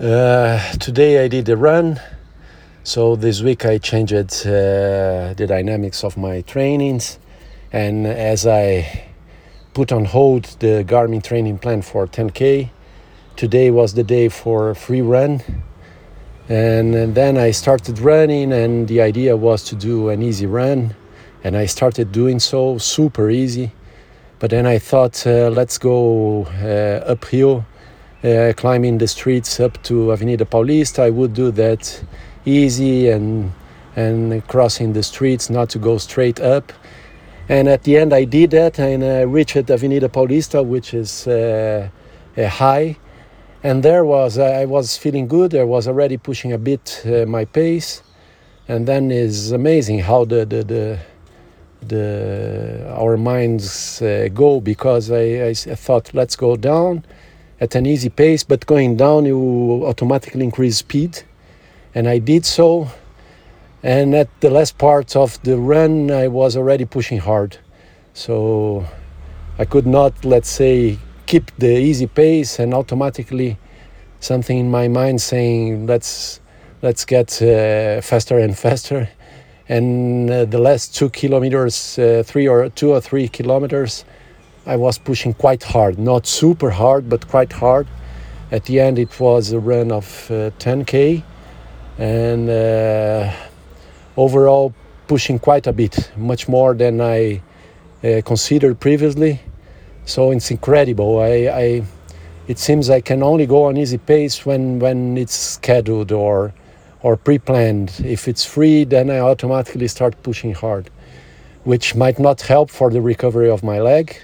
Uh, today I did a run, so this week I changed uh, the dynamics of my trainings, and as I put on hold the Garmin training plan for 10k, today was the day for a free run, and, then I started running, and the idea was to do an easy run, and I started doing so super easy, but then I thought uh, let's go uh, uphill uh, climbing the streets up to Avenida Paulista. I would do that easy and and crossing the streets, not to go straight up. And at the end, I did that, and I reached Avenida Paulista, which is uh, high. And there was I was feeling good. I was already pushing a bit uh, my pace, and then it's amazing how the the, the the our minds uh, go because I, I thought let's go down at an easy pace, but going down you automatically increase speed. And I did so. And at the last part of the run, I was already pushing hard. So I could not, let's say, keep the easy pace and automatically something in my mind saying, let's, let's get uh, faster and faster. And uh, the last two kilometers, uh, three or two or three kilometers, I was pushing quite hard, not super hard, but quite hard. At the end, it was a run of uh, 10k, and uh, overall pushing quite a bit, much more than I uh, considered previously. So it's incredible. I, I, it seems I can only go on easy pace when when it's scheduled or or pre-planned. If it's free, then I automatically start pushing hard, which might not help for the recovery of my leg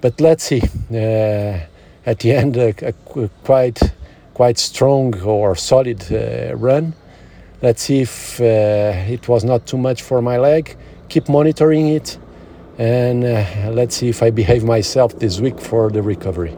but let's see. Uh, at the end, a, a, quite quite strong or solid uh, run. Let's see if uh, it was not too much for my leg. Keep monitoring it, and let's see if I behave myself this week for the recovery.